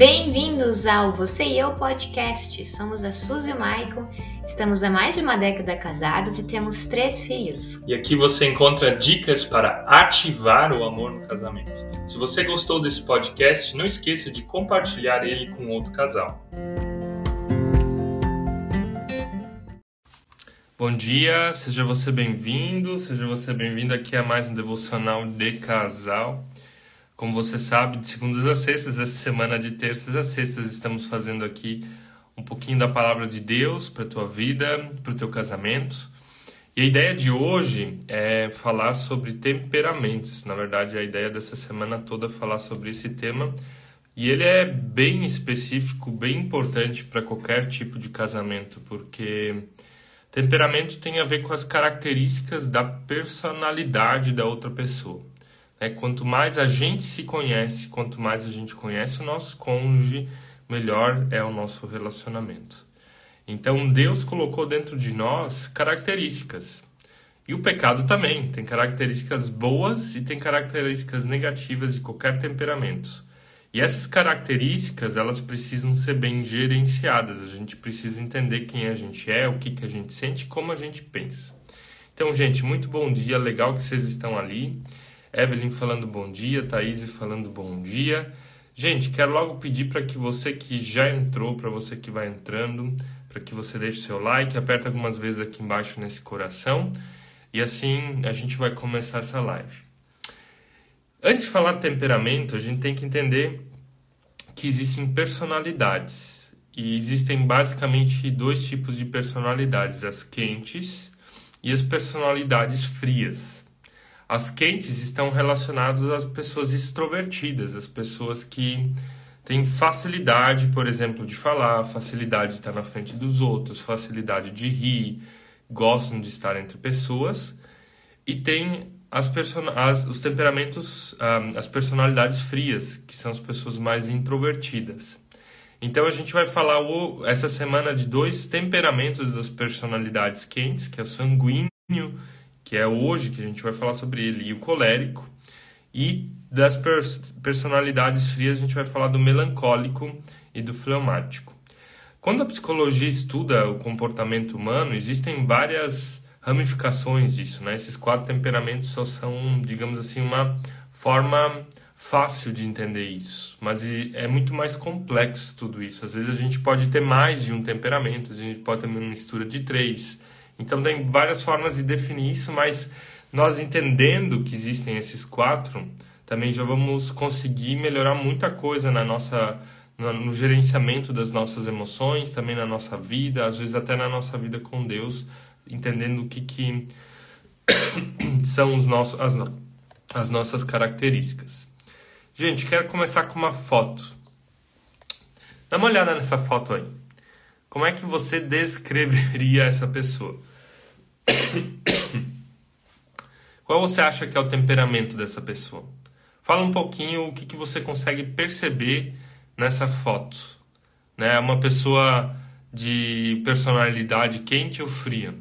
Bem-vindos ao Você e Eu Podcast. Somos a Suzy e o Maicon, estamos há mais de uma década casados e temos três filhos. E aqui você encontra dicas para ativar o amor no casamento. Se você gostou desse podcast, não esqueça de compartilhar ele com outro casal. Bom dia, seja você bem-vindo, seja você bem-vindo aqui a mais um devocional de casal. Como você sabe, de segundas a sextas, essa semana de terças a sextas, estamos fazendo aqui um pouquinho da palavra de Deus para a tua vida, para o teu casamento. E a ideia de hoje é falar sobre temperamentos. Na verdade, a ideia dessa semana toda é falar sobre esse tema. E ele é bem específico, bem importante para qualquer tipo de casamento, porque temperamento tem a ver com as características da personalidade da outra pessoa. É, quanto mais a gente se conhece, quanto mais a gente conhece o nosso cônjuge, melhor é o nosso relacionamento. Então Deus colocou dentro de nós características. E o pecado também tem características boas e tem características negativas de qualquer temperamento. E essas características, elas precisam ser bem gerenciadas. A gente precisa entender quem a gente é, o que, que a gente sente, como a gente pensa. Então, gente, muito bom dia, legal que vocês estão ali. Evelyn falando bom dia, Thaís falando bom dia. Gente, quero logo pedir para que você que já entrou, para você que vai entrando, para que você deixe seu like, aperta algumas vezes aqui embaixo nesse coração e assim a gente vai começar essa live. Antes de falar de temperamento, a gente tem que entender que existem personalidades e existem basicamente dois tipos de personalidades: as quentes e as personalidades frias. As quentes estão relacionadas às pessoas extrovertidas, as pessoas que têm facilidade, por exemplo, de falar, facilidade de estar na frente dos outros, facilidade de rir, gostam de estar entre pessoas e tem as, as os temperamentos, um, ah, as personalidades frias, que são as pessoas mais introvertidas. Então a gente vai falar o, essa semana de dois temperamentos das personalidades quentes, que é o sanguíneo que é hoje que a gente vai falar sobre ele, e o colérico. E das pers personalidades frias, a gente vai falar do melancólico e do fleumático. Quando a psicologia estuda o comportamento humano, existem várias ramificações disso, né? Esses quatro temperamentos só são, digamos assim, uma forma fácil de entender isso, mas é muito mais complexo tudo isso. Às vezes a gente pode ter mais de um temperamento, a gente pode ter uma mistura de três, então tem várias formas de definir isso, mas nós entendendo que existem esses quatro, também já vamos conseguir melhorar muita coisa na nossa no, gerenciamento das nossas emoções, também na nossa vida, às vezes até na nossa vida com Deus, entendendo o que, que são os nossos, as, as nossas características. Gente, quero começar com uma foto. Dá uma olhada nessa foto aí. Como é que você descreveria essa pessoa? Qual você acha que é o temperamento dessa pessoa? Fala um pouquinho o que, que você consegue perceber nessa foto. Né? É uma pessoa de personalidade quente ou fria?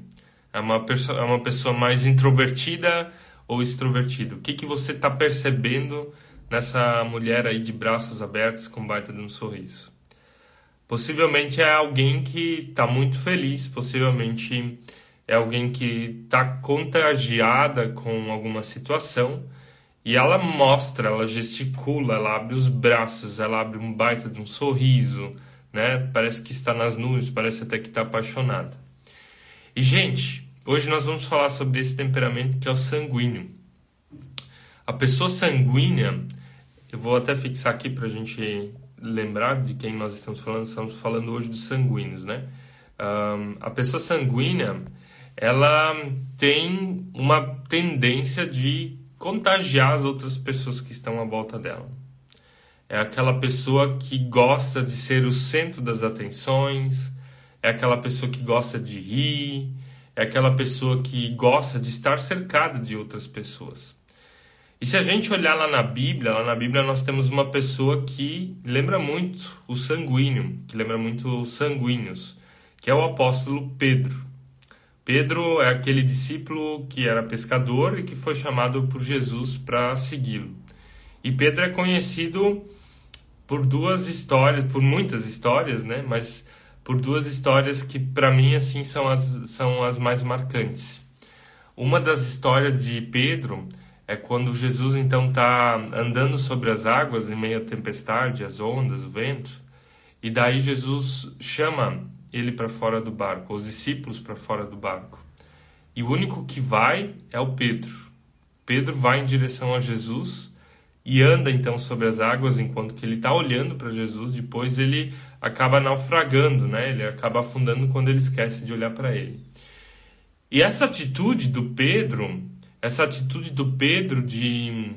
É uma, é uma pessoa mais introvertida ou extrovertida? O que, que você está percebendo nessa mulher aí de braços abertos com baita de um sorriso? Possivelmente é alguém que está muito feliz, possivelmente é alguém que está contagiada com alguma situação e ela mostra, ela gesticula, ela abre os braços, ela abre um baita de um sorriso, né? Parece que está nas nuvens, parece até que está apaixonada. E gente, hoje nós vamos falar sobre esse temperamento que é o sanguíneo. A pessoa sanguínea, eu vou até fixar aqui para a gente lembrar de quem nós estamos falando. Estamos falando hoje dos sanguíneos, né? Um, a pessoa sanguínea ela tem uma tendência de contagiar as outras pessoas que estão à volta dela. É aquela pessoa que gosta de ser o centro das atenções, é aquela pessoa que gosta de rir, é aquela pessoa que gosta de estar cercada de outras pessoas. E se a gente olhar lá na Bíblia, lá na Bíblia nós temos uma pessoa que lembra muito o sanguíneo, que lembra muito os sanguíneos, que é o apóstolo Pedro. Pedro é aquele discípulo que era pescador e que foi chamado por Jesus para segui-lo. E Pedro é conhecido por duas histórias, por muitas histórias, né? Mas por duas histórias que para mim assim são as, são as mais marcantes. Uma das histórias de Pedro é quando Jesus então está andando sobre as águas em meio à tempestade, as ondas, o vento, e daí Jesus chama ele para fora do barco, os discípulos para fora do barco. E o único que vai é o Pedro. Pedro vai em direção a Jesus e anda então sobre as águas enquanto que ele está olhando para Jesus. Depois ele acaba naufragando, né? Ele acaba afundando quando ele esquece de olhar para ele. E essa atitude do Pedro, essa atitude do Pedro de,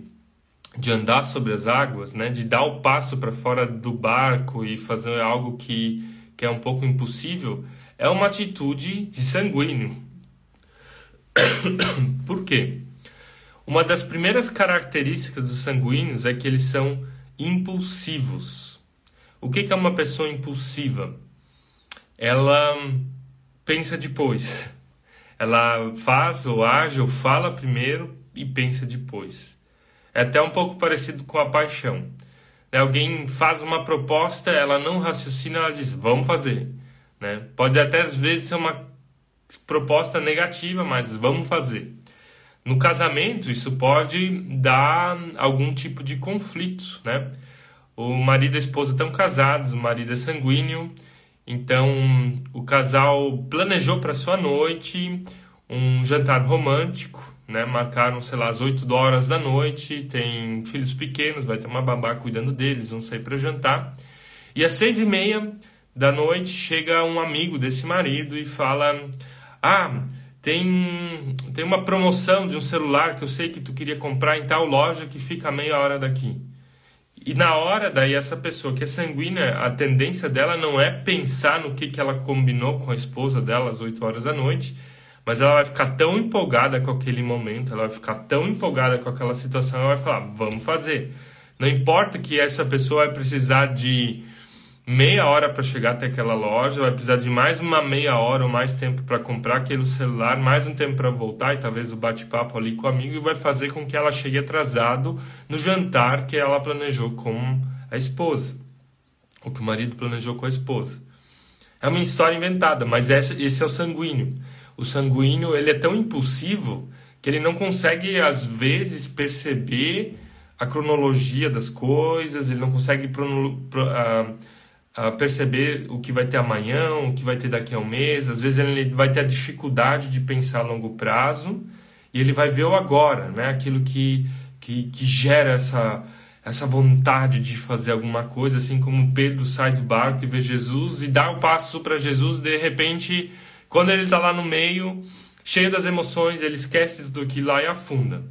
de andar sobre as águas, né? De dar o passo para fora do barco e fazer algo que, que é um pouco impossível, é uma atitude de sanguíneo. Por quê? Uma das primeiras características dos sanguíneos é que eles são impulsivos. O que é uma pessoa impulsiva? Ela pensa depois. Ela faz ou age ou fala primeiro e pensa depois. É até um pouco parecido com a paixão. Né? Alguém faz uma proposta, ela não raciocina, ela diz, vamos fazer. Né? Pode até às vezes ser uma proposta negativa, mas vamos fazer. No casamento, isso pode dar algum tipo de conflito, né? O marido e a esposa estão casados, o marido é sanguíneo, então o casal planejou para sua noite um jantar romântico, né? Marcaram, sei lá, às 8 horas da noite, tem filhos pequenos, vai ter uma babá cuidando deles, vão sair para jantar. E às seis e meia da noite chega um amigo desse marido e fala: Ah, tem, tem uma promoção de um celular que eu sei que tu queria comprar em tal loja que fica a meia hora daqui. E na hora, daí, essa pessoa que é sanguínea, a tendência dela não é pensar no que, que ela combinou com a esposa dela às 8 horas da noite, mas ela vai ficar tão empolgada com aquele momento, ela vai ficar tão empolgada com aquela situação, ela vai falar: vamos fazer. Não importa que essa pessoa vai precisar de meia hora para chegar até aquela loja, vai precisar de mais uma meia hora ou mais tempo para comprar aquele celular, mais um tempo para voltar e talvez o bate-papo ali com o amigo e vai fazer com que ela chegue atrasado no jantar que ela planejou com a esposa, ou que o marido planejou com a esposa. É uma história inventada, mas esse, é o sanguíneo. O sanguíneo ele é tão impulsivo que ele não consegue às vezes perceber a cronologia das coisas, ele não consegue uh, a perceber o que vai ter amanhã, o que vai ter daqui a um mês. Às vezes ele vai ter a dificuldade de pensar a longo prazo e ele vai ver o agora, né? Aquilo que, que, que gera essa, essa vontade de fazer alguma coisa, assim como Pedro sai do barco e vê Jesus e dá o passo para Jesus, de repente, quando ele está lá no meio, cheio das emoções, ele esquece tudo aquilo lá e afunda.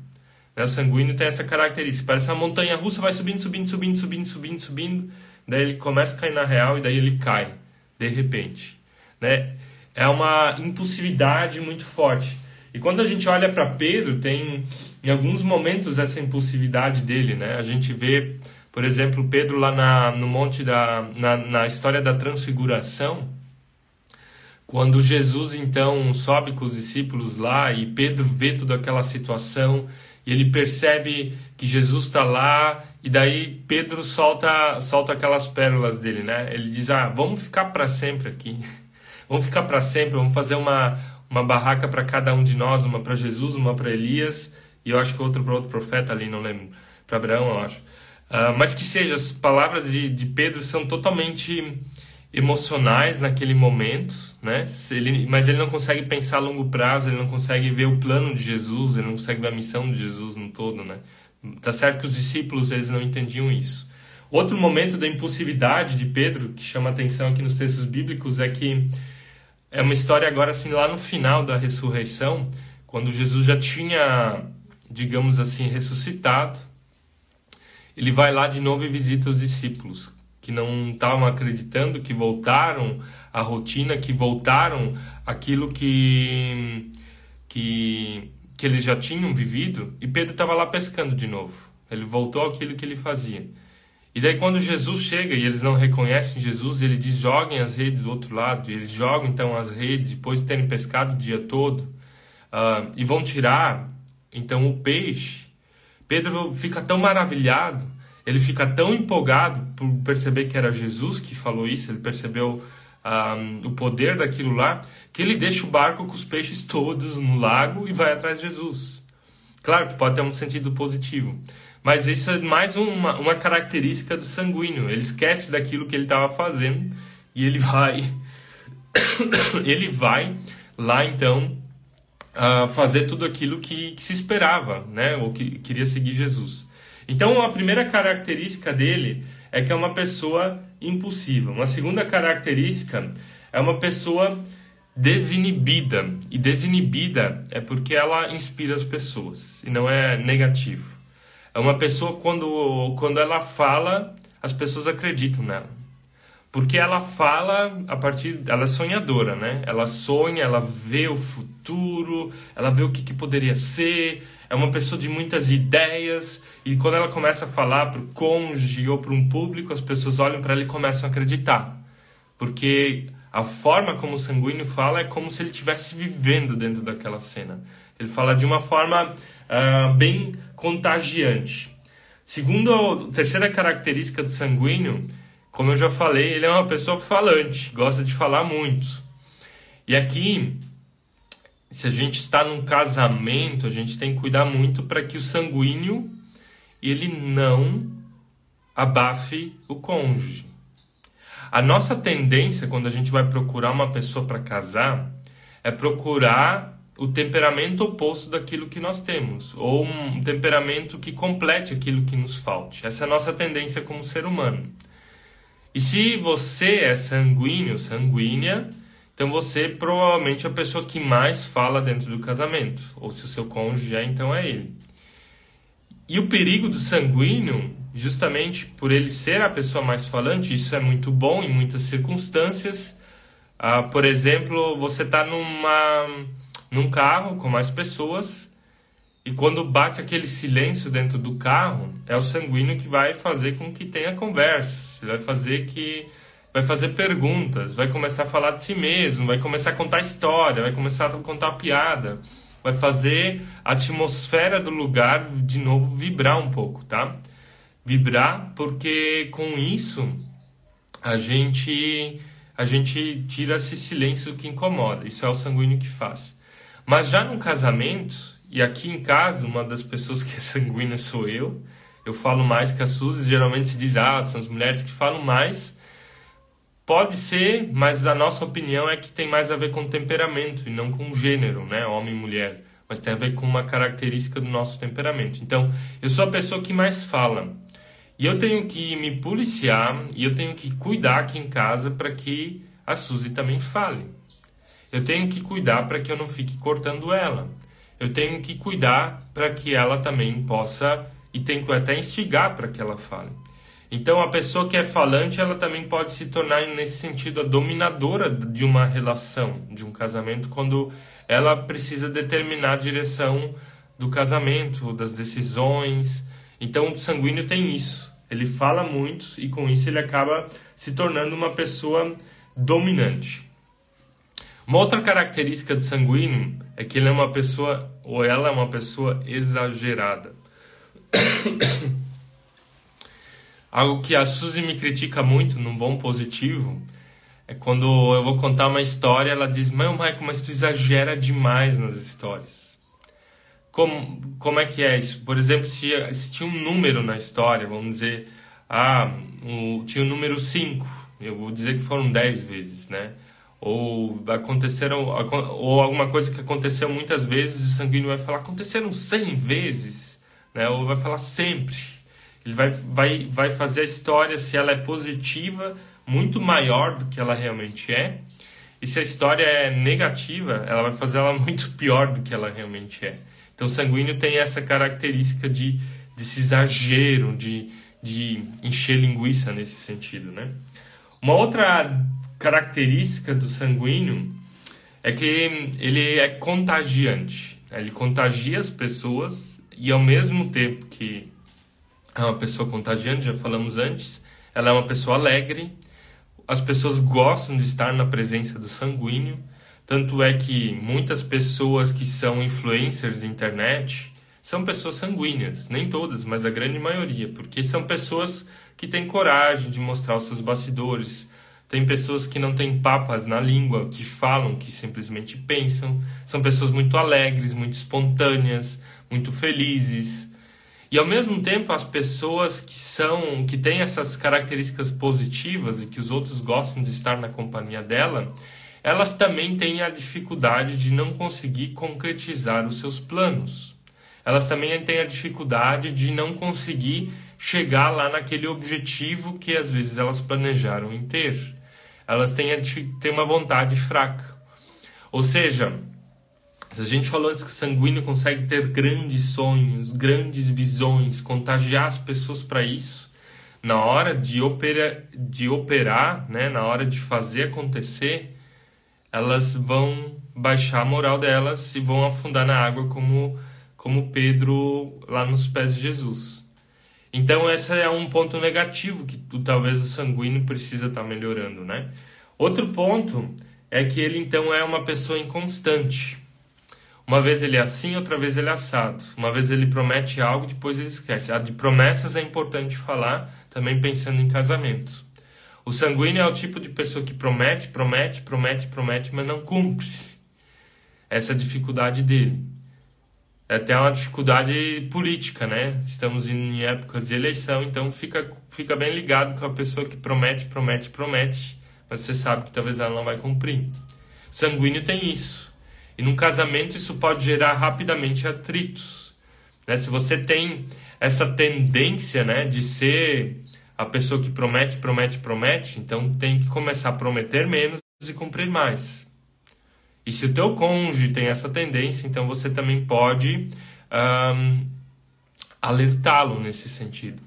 Né? O sanguíneo tem essa característica, parece uma montanha russa, vai subindo, subindo, subindo, subindo, subindo, subindo daí ele começa a cair na real e daí ele cai, de repente. Né? É uma impulsividade muito forte. E quando a gente olha para Pedro, tem em alguns momentos essa impulsividade dele, né? A gente vê, por exemplo, Pedro lá na, no monte da na, na história da transfiguração, quando Jesus então sobe com os discípulos lá e Pedro vê toda aquela situação e ele percebe que Jesus está lá e daí Pedro solta solta aquelas pérolas dele, né? Ele diz: "Ah, vamos ficar para sempre aqui. vamos ficar para sempre, vamos fazer uma uma barraca para cada um de nós, uma para Jesus, uma para Elias e eu acho que outra para outro profeta ali, não lembro, para Abraão, eu acho. Uh, mas que seja, as palavras de, de Pedro são totalmente emocionais naquele momento, né? Ele, mas ele não consegue pensar a longo prazo, ele não consegue ver o plano de Jesus, ele não consegue ver a missão de Jesus no todo, né? Tá certo que os discípulos eles não entendiam isso. Outro momento da impulsividade de Pedro que chama atenção aqui nos textos bíblicos é que é uma história agora assim lá no final da ressurreição, quando Jesus já tinha, digamos assim, ressuscitado. Ele vai lá de novo e visita os discípulos que não estavam acreditando, que voltaram à rotina, que voltaram aquilo que que que eles já tinham vivido, e Pedro estava lá pescando de novo. Ele voltou àquilo que ele fazia. E daí quando Jesus chega e eles não reconhecem Jesus, ele diz: "Joguem as redes do outro lado". E eles jogam então as redes depois de terem pescado o dia todo uh, e vão tirar então o peixe. Pedro fica tão maravilhado ele fica tão empolgado por perceber que era Jesus que falou isso, ele percebeu um, o poder daquilo lá, que ele deixa o barco com os peixes todos no lago e vai atrás de Jesus. Claro que pode ter um sentido positivo, mas isso é mais uma, uma característica do sanguíneo. Ele esquece daquilo que ele estava fazendo e ele vai, ele vai lá então uh, fazer tudo aquilo que, que, se esperava, né? Ou que queria seguir Jesus. Então a primeira característica dele é que é uma pessoa impulsiva. Uma segunda característica é uma pessoa desinibida. E desinibida é porque ela inspira as pessoas e não é negativo. É uma pessoa quando quando ela fala, as pessoas acreditam nela. Porque ela fala a partir. Ela é sonhadora, né? Ela sonha, ela vê o futuro, ela vê o que, que poderia ser. É uma pessoa de muitas ideias. E quando ela começa a falar para o cônjuge ou para um público, as pessoas olham para ela e começam a acreditar. Porque a forma como o sanguíneo fala é como se ele estivesse vivendo dentro daquela cena. Ele fala de uma forma uh, bem contagiante. Segundo a terceira característica do sanguíneo como eu já falei, ele é uma pessoa falante, gosta de falar muito. E aqui, se a gente está num casamento, a gente tem que cuidar muito para que o sanguíneo ele não abafe o cônjuge. A nossa tendência quando a gente vai procurar uma pessoa para casar é procurar o temperamento oposto daquilo que nós temos, ou um temperamento que complete aquilo que nos falte. Essa é a nossa tendência como ser humano. E se você é sanguíneo, sanguínea, então você provavelmente é a pessoa que mais fala dentro do casamento. Ou se o seu cônjuge é, então é ele. E o perigo do sanguíneo, justamente por ele ser a pessoa mais falante, isso é muito bom em muitas circunstâncias. Ah, por exemplo, você está num carro com mais pessoas e quando bate aquele silêncio dentro do carro, é o sanguíneo que vai fazer com que tenha conversas, vai fazer que vai fazer perguntas, vai começar a falar de si mesmo, vai começar a contar história, vai começar a contar piada, vai fazer a atmosfera do lugar de novo vibrar um pouco, tá? Vibrar porque com isso a gente a gente tira esse silêncio que incomoda. Isso é o sanguíneo que faz. Mas já no casamento, e aqui em casa, uma das pessoas que é sanguínea sou eu. Eu falo mais que a Suzy. Geralmente se diz, ah, são as mulheres que falam mais. Pode ser, mas a nossa opinião é que tem mais a ver com temperamento e não com gênero, né? Homem e mulher. Mas tem a ver com uma característica do nosso temperamento. Então, eu sou a pessoa que mais fala. E eu tenho que me policiar e eu tenho que cuidar aqui em casa para que a Suzy também fale. Eu tenho que cuidar para que eu não fique cortando ela eu tenho que cuidar para que ela também possa e tenho que até instigar para que ela fale. Então, a pessoa que é falante, ela também pode se tornar, nesse sentido, a dominadora de uma relação, de um casamento, quando ela precisa determinar a direção do casamento, das decisões. Então, o sanguíneo tem isso. Ele fala muito e, com isso, ele acaba se tornando uma pessoa dominante. Uma outra característica do sanguíneo é que ele é uma pessoa, ou ela é uma pessoa exagerada. Algo que a Suzy me critica muito, num bom positivo, é quando eu vou contar uma história, ela diz: Meu, Michael, mas tu exagera demais nas histórias. Como, como é que é isso? Por exemplo, se, se tinha um número na história, vamos dizer, ah, o, tinha o número 5, eu vou dizer que foram 10 vezes, né? Ou aconteceram ou alguma coisa que aconteceu muitas vezes, o sanguíneo vai falar aconteceram 100 vezes, né? Ou vai falar sempre. Ele vai vai vai fazer a história se ela é positiva muito maior do que ela realmente é. E se a história é negativa, ela vai fazer ela muito pior do que ela realmente é. Então o sanguíneo tem essa característica de desse exagero, de de encher linguiça nesse sentido, né? Uma outra característica do sanguíneo é que ele é contagiante. Ele contagia as pessoas e ao mesmo tempo que é uma pessoa contagiante, já falamos antes, ela é uma pessoa alegre. As pessoas gostam de estar na presença do sanguíneo. Tanto é que muitas pessoas que são influencers da internet, são pessoas sanguíneas. Nem todas, mas a grande maioria, porque são pessoas que têm coragem de mostrar os seus bastidores. Tem pessoas que não têm papas na língua, que falam, que simplesmente pensam. São pessoas muito alegres, muito espontâneas, muito felizes. E ao mesmo tempo, as pessoas que são, que têm essas características positivas e que os outros gostam de estar na companhia dela, elas também têm a dificuldade de não conseguir concretizar os seus planos. Elas também têm a dificuldade de não conseguir chegar lá naquele objetivo que às vezes elas planejaram em ter. Elas têm, têm uma vontade fraca. Ou seja, se a gente falou antes que o sanguíneo consegue ter grandes sonhos, grandes visões, contagiar as pessoas para isso, na hora de, opera, de operar, né, na hora de fazer acontecer, elas vão baixar a moral delas e vão afundar na água como como Pedro lá nos pés de Jesus. Então esse é um ponto negativo que talvez o sanguíneo precisa estar tá melhorando, né? Outro ponto é que ele então é uma pessoa inconstante. Uma vez ele é assim, outra vez ele é assado. Uma vez ele promete algo, depois ele esquece. A de promessas é importante falar, também pensando em casamento. O sanguíneo é o tipo de pessoa que promete, promete, promete, promete, mas não cumpre. Essa é a dificuldade dele. É até uma dificuldade política, né? Estamos em épocas de eleição, então fica, fica bem ligado com a pessoa que promete, promete, promete, mas você sabe que talvez ela não vai cumprir. Sanguíneo tem isso. E num casamento isso pode gerar rapidamente atritos. Né? Se você tem essa tendência né, de ser a pessoa que promete, promete, promete, então tem que começar a prometer menos e cumprir mais. E se o teu cônjuge tem essa tendência, então você também pode um, alertá-lo nesse sentido.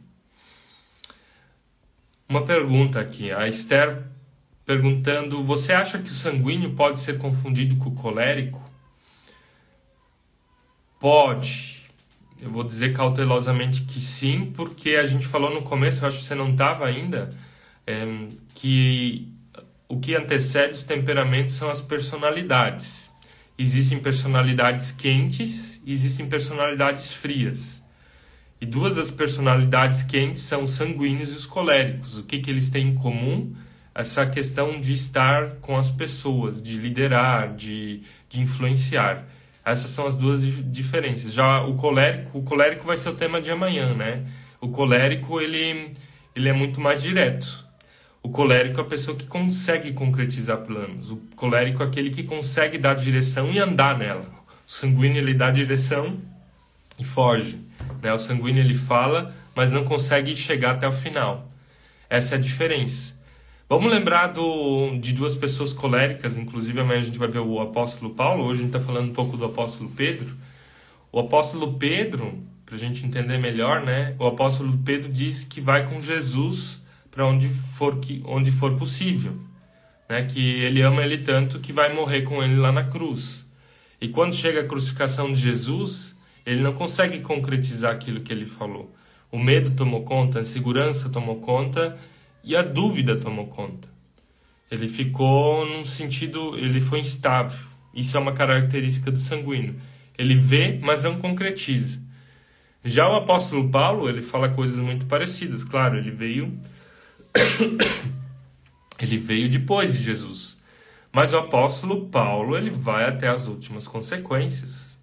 Uma pergunta aqui, a Esther perguntando: você acha que o sanguíneo pode ser confundido com o colérico? Pode. Eu vou dizer cautelosamente que sim, porque a gente falou no começo, eu acho que você não estava ainda, é, que o que antecede os temperamentos são as personalidades. Existem personalidades quentes existem personalidades frias. E duas das personalidades quentes são os sanguíneos e os coléricos. O que, que eles têm em comum? Essa questão de estar com as pessoas, de liderar, de, de influenciar. Essas são as duas diferenças. Já o colérico, o colérico vai ser o tema de amanhã, né? O colérico ele, ele é muito mais direto o colérico é a pessoa que consegue concretizar planos. O colérico é aquele que consegue dar direção e andar nela. O sanguíneo ele dá direção e foge. Né? O sanguíneo ele fala, mas não consegue chegar até o final. Essa é a diferença. Vamos lembrar do, de duas pessoas coléricas, inclusive amanhã a gente vai ver o apóstolo Paulo, hoje a gente está falando um pouco do apóstolo Pedro. O apóstolo Pedro, para a gente entender melhor, né? o apóstolo Pedro diz que vai com Jesus para onde for que onde for possível, né? Que ele ama ele tanto que vai morrer com ele lá na cruz. E quando chega a crucificação de Jesus, ele não consegue concretizar aquilo que ele falou. O medo tomou conta, a insegurança tomou conta e a dúvida tomou conta. Ele ficou num sentido, ele foi instável. Isso é uma característica do sanguíneo. Ele vê, mas não concretiza. Já o apóstolo Paulo, ele fala coisas muito parecidas. Claro, ele veio ele veio depois de Jesus. Mas o apóstolo Paulo, ele vai até as últimas consequências.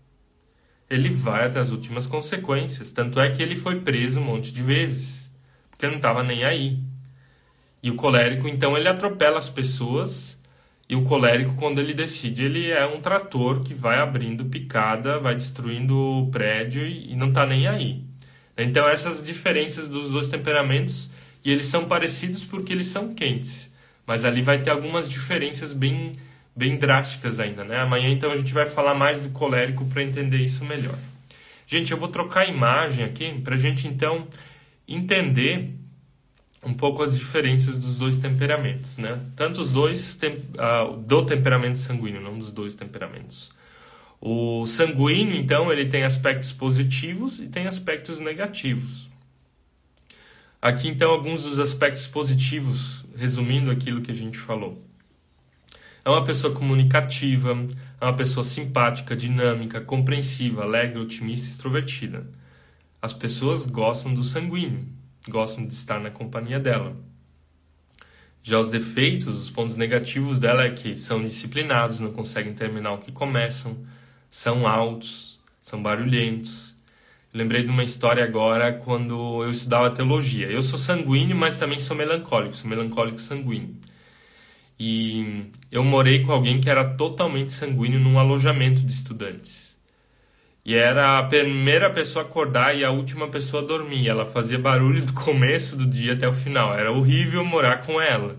Ele vai até as últimas consequências. Tanto é que ele foi preso um monte de vezes, porque não estava nem aí. E o colérico, então, ele atropela as pessoas. E o colérico, quando ele decide, ele é um trator que vai abrindo picada, vai destruindo o prédio e não está nem aí. Então, essas diferenças dos dois temperamentos e eles são parecidos porque eles são quentes. Mas ali vai ter algumas diferenças bem, bem drásticas ainda, né? Amanhã então a gente vai falar mais do colérico para entender isso melhor. Gente, eu vou trocar a imagem aqui para a gente então entender um pouco as diferenças dos dois temperamentos, né? Tanto os dois tem, uh, do temperamento sanguíneo, não dos dois temperamentos. O sanguíneo, então, ele tem aspectos positivos e tem aspectos negativos. Aqui então alguns dos aspectos positivos, resumindo aquilo que a gente falou. É uma pessoa comunicativa, é uma pessoa simpática, dinâmica, compreensiva, alegre, otimista e extrovertida. As pessoas gostam do sanguíneo, gostam de estar na companhia dela. Já os defeitos, os pontos negativos dela é que são disciplinados, não conseguem terminar o que começam, são altos, são barulhentos. Lembrei de uma história agora quando eu estudava teologia. Eu sou sanguíneo, mas também sou melancólico, sou melancólico sanguíneo. E eu morei com alguém que era totalmente sanguíneo num alojamento de estudantes. E era a primeira pessoa a acordar e a última pessoa a dormir. Ela fazia barulho do começo do dia até o final. Era horrível morar com ela.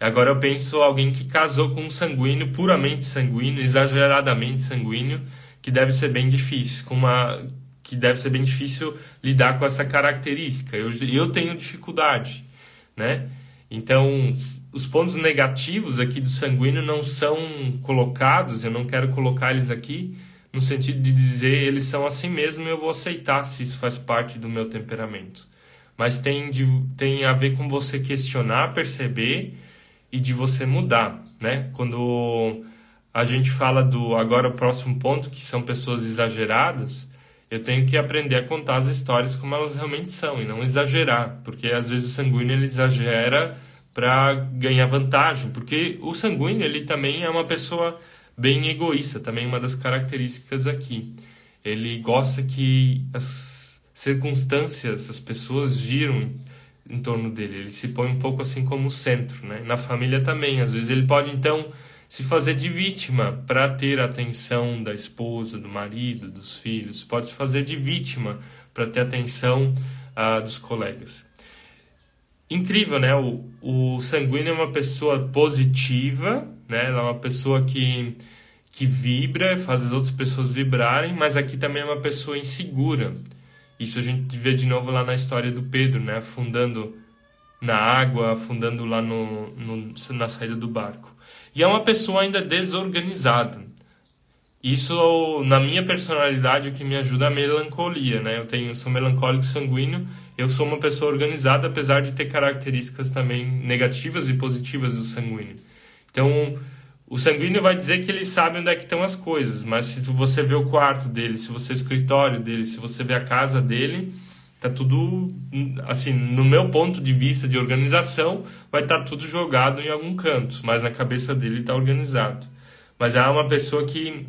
Agora eu penso alguém que casou com um sanguíneo, puramente sanguíneo, exageradamente sanguíneo, que deve ser bem difícil, com uma que deve ser bem difícil lidar com essa característica. Eu, eu tenho dificuldade, né? Então, os pontos negativos aqui do sanguíneo não são colocados, eu não quero colocar eles aqui no sentido de dizer eles são assim mesmo e eu vou aceitar se isso faz parte do meu temperamento. Mas tem, de, tem a ver com você questionar, perceber e de você mudar, né? Quando a gente fala do agora o próximo ponto, que são pessoas exageradas, eu tenho que aprender a contar as histórias como elas realmente são e não exagerar, porque às vezes o sanguíneo ele exagera para ganhar vantagem, porque o sanguíneo ele também é uma pessoa bem egoísta, também uma das características aqui. Ele gosta que as circunstâncias, as pessoas giram em torno dele, ele se põe um pouco assim como centro, né? Na família também, às vezes ele pode então se fazer de vítima para ter a atenção da esposa, do marido, dos filhos. Pode se fazer de vítima para ter a atenção uh, dos colegas. Incrível, né? O, o sanguíneo é uma pessoa positiva, né? Ela é uma pessoa que, que vibra, faz as outras pessoas vibrarem, mas aqui também é uma pessoa insegura. Isso a gente vê de novo lá na história do Pedro, né? Afundando na água, afundando lá no, no na saída do barco. E é uma pessoa ainda desorganizada. Isso, na minha personalidade, o que me ajuda é a melancolia, né? Eu tenho, sou melancólico sanguíneo, eu sou uma pessoa organizada, apesar de ter características também negativas e positivas do sanguíneo. Então, o sanguíneo vai dizer que ele sabe onde é que estão as coisas, mas se você vê o quarto dele, se você vê o escritório dele, se você vê a casa dele, tá tudo assim no meu ponto de vista de organização vai estar tá tudo jogado em algum canto mas na cabeça dele está organizado. Mas é uma pessoa que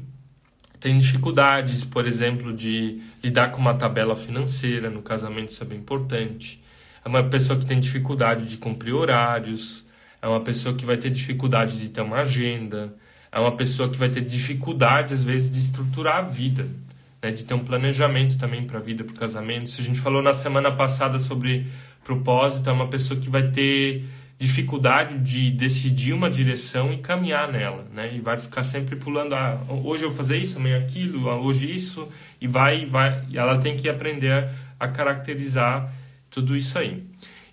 tem dificuldades por exemplo de lidar com uma tabela financeira no casamento isso é bem importante. É uma pessoa que tem dificuldade de cumprir horários é uma pessoa que vai ter dificuldade de ter uma agenda é uma pessoa que vai ter dificuldade às vezes de estruturar a vida né, de ter um planejamento também para a vida, para o casamento. Se a gente falou na semana passada sobre propósito, é uma pessoa que vai ter dificuldade de decidir uma direção e caminhar nela, né? E vai ficar sempre pulando, ah, hoje eu vou fazer isso, amanhã aquilo, ah, hoje isso, e vai, vai, e ela tem que aprender a caracterizar tudo isso aí.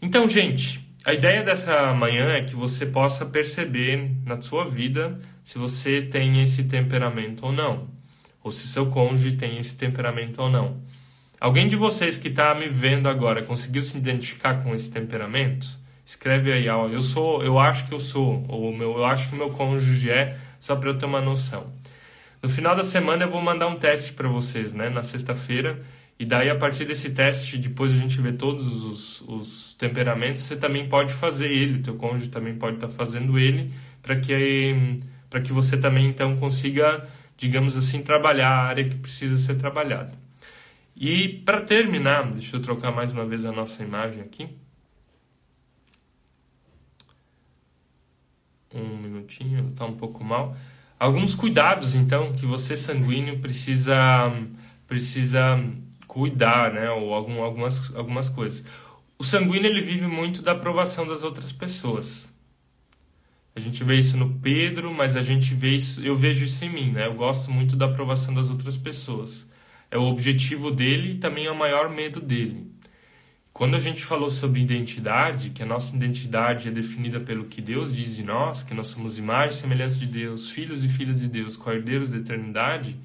Então, gente, a ideia dessa manhã é que você possa perceber na sua vida se você tem esse temperamento ou não ou se seu cônjuge tem esse temperamento ou não. Alguém de vocês que está me vendo agora conseguiu se identificar com esse temperamento? Escreve aí, ó, eu sou, eu acho que eu sou, ou meu, eu acho que meu cônjuge é, só para eu ter uma noção. No final da semana eu vou mandar um teste para vocês, né, na sexta-feira, e daí a partir desse teste, depois a gente vê todos os, os temperamentos, você também pode fazer ele, teu cônjuge também pode estar tá fazendo ele, para que para que você também então consiga digamos assim, trabalhar a área que precisa ser trabalhada. E para terminar, deixa eu trocar mais uma vez a nossa imagem aqui. Um minutinho, está um pouco mal. Alguns cuidados, então, que você sanguíneo precisa precisa cuidar, né? Ou algum, algumas, algumas coisas. O sanguíneo ele vive muito da aprovação das outras pessoas. A gente vê isso no Pedro, mas a gente vê isso, eu vejo isso em mim, né? Eu gosto muito da aprovação das outras pessoas. É o objetivo dele e também é o maior medo dele. Quando a gente falou sobre identidade, que a nossa identidade é definida pelo que Deus diz de nós, que nós somos imagem e semelhança de Deus, filhos e filhas de Deus, cordeiros da eternidade,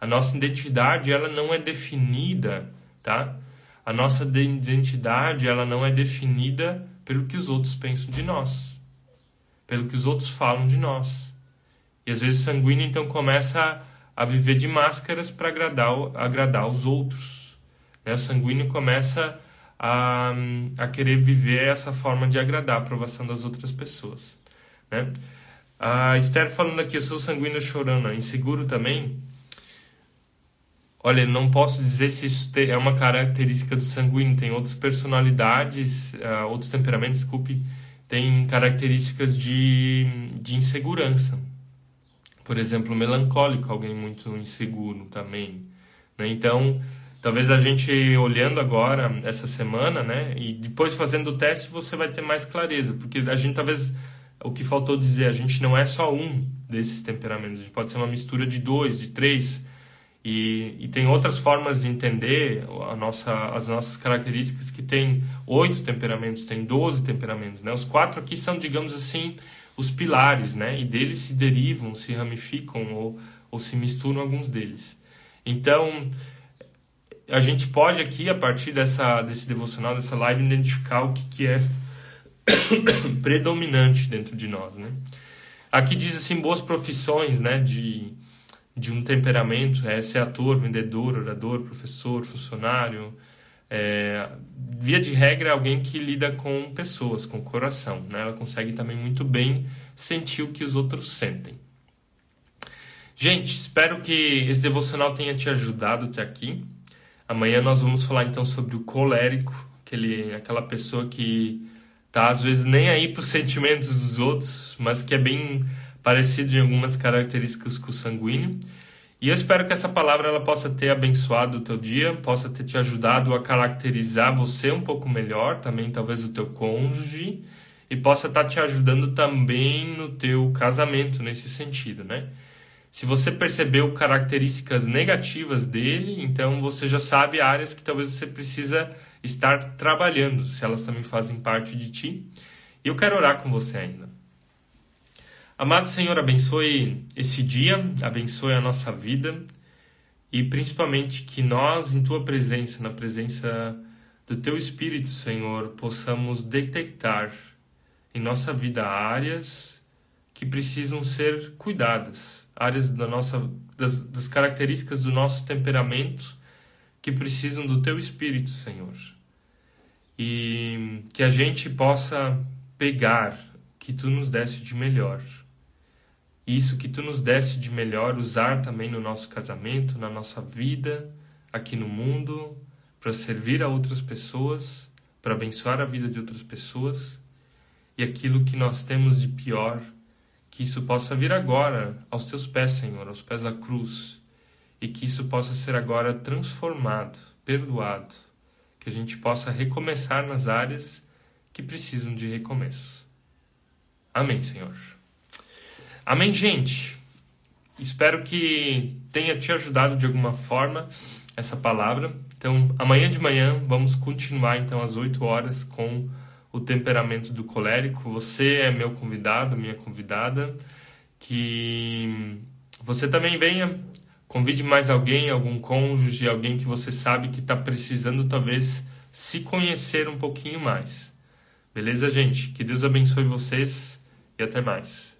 a nossa identidade ela não é definida, tá? A nossa identidade ela não é definida pelo que os outros pensam de nós pelo que os outros falam de nós. E às vezes sanguíneo então começa a, a viver de máscaras para agradar, agradar os outros. Né? O sanguíneo começa a, a querer viver essa forma de agradar a aprovação das outras pessoas. Né? A Esther falando aqui, eu sou sanguíneo chorando, inseguro também. Olha, não posso dizer se isso é uma característica do sanguíneo. Tem outras personalidades, uh, outros temperamentos, desculpe, tem características de, de insegurança. Por exemplo, melancólico, alguém muito inseguro também. Né? Então, talvez a gente olhando agora essa semana, né, e depois fazendo o teste, você vai ter mais clareza, porque a gente talvez o que faltou dizer, a gente não é só um desses temperamentos, a gente pode ser uma mistura de dois, de três, e, e tem outras formas de entender a nossa, as nossas características que tem oito temperamentos, tem doze temperamentos, né? Os quatro aqui são, digamos assim, os pilares, né? E deles se derivam, se ramificam ou, ou se misturam alguns deles. Então, a gente pode aqui, a partir dessa, desse devocional, dessa live, identificar o que, que é predominante dentro de nós, né? Aqui diz assim boas profissões, né, de, de um temperamento, é ser ator, vendedor, orador, professor, funcionário, é, via de regra é alguém que lida com pessoas, com o coração, né? Ela consegue também muito bem sentir o que os outros sentem. Gente, espero que esse devocional tenha te ajudado até aqui. Amanhã nós vamos falar então sobre o colérico, aquele, aquela pessoa que tá às vezes nem aí para os sentimentos dos outros, mas que é bem parecido em algumas características com o sanguíneo. E eu espero que essa palavra ela possa ter abençoado o teu dia, possa ter te ajudado a caracterizar você um pouco melhor, também talvez o teu cônjuge, e possa estar te ajudando também no teu casamento nesse sentido, né? Se você percebeu características negativas dele, então você já sabe áreas que talvez você precisa estar trabalhando, se elas também fazem parte de ti. E eu quero orar com você ainda. Amado Senhor, abençoe esse dia, abençoe a nossa vida e principalmente que nós, em tua presença, na presença do teu Espírito, Senhor, possamos detectar em nossa vida áreas que precisam ser cuidadas, áreas da nossa, das, das características do nosso temperamento que precisam do teu Espírito, Senhor. E que a gente possa pegar que tu nos desse de melhor. Isso que tu nos desse de melhor, usar também no nosso casamento, na nossa vida, aqui no mundo, para servir a outras pessoas, para abençoar a vida de outras pessoas. E aquilo que nós temos de pior, que isso possa vir agora aos teus pés, Senhor, aos pés da cruz e que isso possa ser agora transformado, perdoado, que a gente possa recomeçar nas áreas que precisam de recomeço. Amém, Senhor. Amém, gente. Espero que tenha te ajudado de alguma forma essa palavra. Então, amanhã de manhã vamos continuar então às 8 horas com o temperamento do colérico. Você é meu convidado, minha convidada, que você também venha Convide mais alguém, algum cônjuge, alguém que você sabe que está precisando talvez se conhecer um pouquinho mais. Beleza, gente? Que Deus abençoe vocês e até mais.